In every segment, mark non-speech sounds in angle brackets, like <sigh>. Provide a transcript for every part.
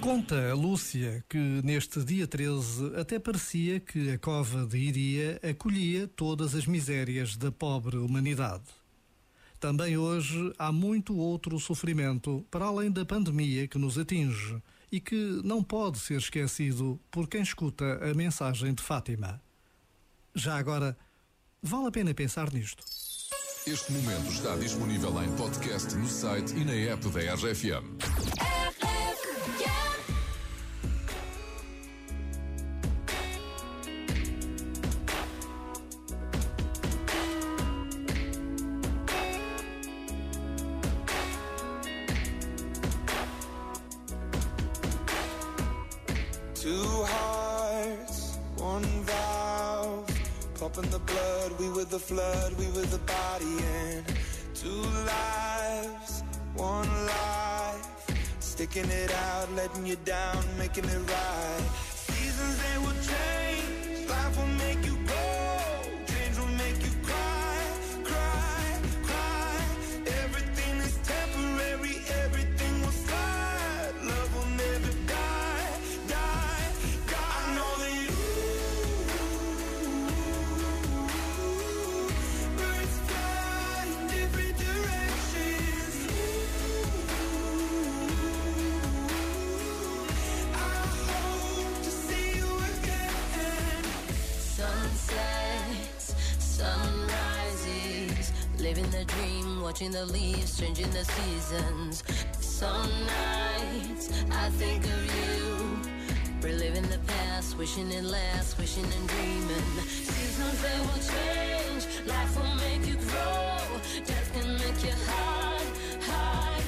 Conta a Lúcia que neste dia 13 até parecia que a cova de Iria acolhia todas as misérias da pobre humanidade. Também hoje há muito outro sofrimento para além da pandemia que nos atinge e que não pode ser esquecido por quem escuta a mensagem de Fátima. Já agora, vale a pena pensar nisto. Este momento está disponível em podcast no site e na app da RFM. Two hearts, one valve. Pumping the blood, we were the flood, we were the body, and two lives, one life. Sticking it out, letting you down, making it right. Seasons they will change, life will make you Living the dream, watching the leaves changing the seasons. Some nights I think of you. Reliving the past, wishing it lasts, wishing and dreaming. Seasons they will change, life will make you grow. Death can make you hide, hide,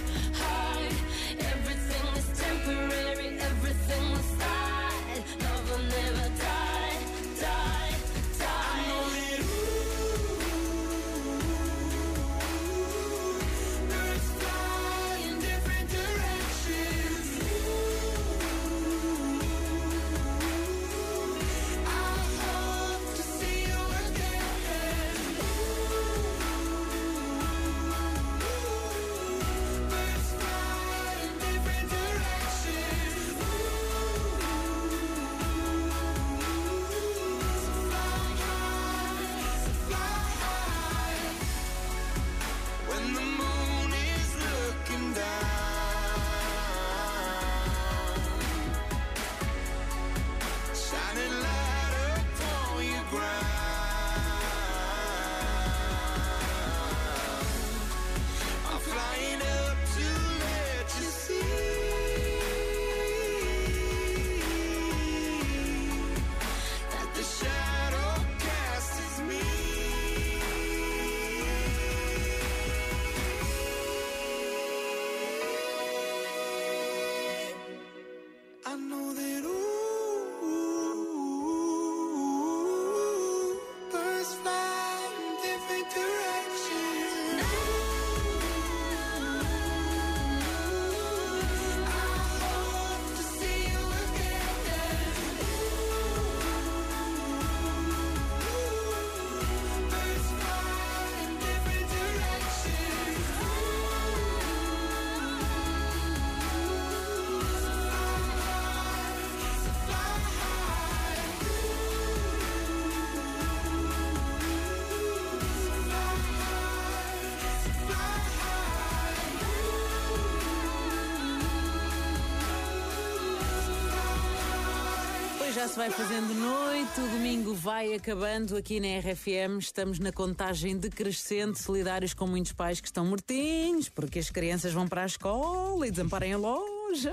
já se vai fazendo noite, o domingo vai acabando aqui na RFM. Estamos na contagem decrescente, solidários com muitos pais que estão mortinhos porque as crianças vão para a escola e desamparem a loja.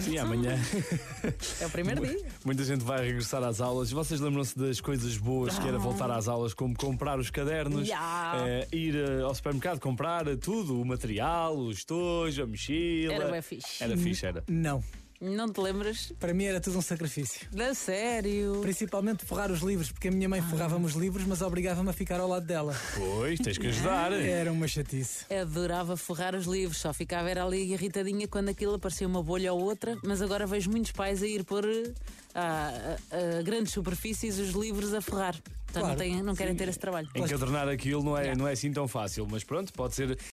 Sim, amanhã. É o primeiro dia. Muita gente vai regressar às aulas. Vocês lembram-se das coisas boas que era voltar às aulas, como comprar os cadernos, Ya. eh, ir eh, ao supermercado comprar tudo, o material, o estojo, a mochila. Era bué fixe. Era fixe, era. Não. Não te lembras? Para mim era tudo um sacrifício. Da sério. Principalmente forrar os livros, porque a minha mãe forrava-me os livros, mas obrigava-me a ficar ao lado dela. Pois, tens que ajudar. <laughs> Era uma chatice. Adorava forrar os livros, só ficava era ali irritadinha quando aquilo aparecia uma bolha ou outra, mas agora vejo muitos pais a ir pôr a, a- a grandes superfícies os livros a forrar. Portanto, Claro. não, têm- não querem ter esse trabalho. Encadernar aquilo não é, não é assim tão fácil, mas pronto, pode ser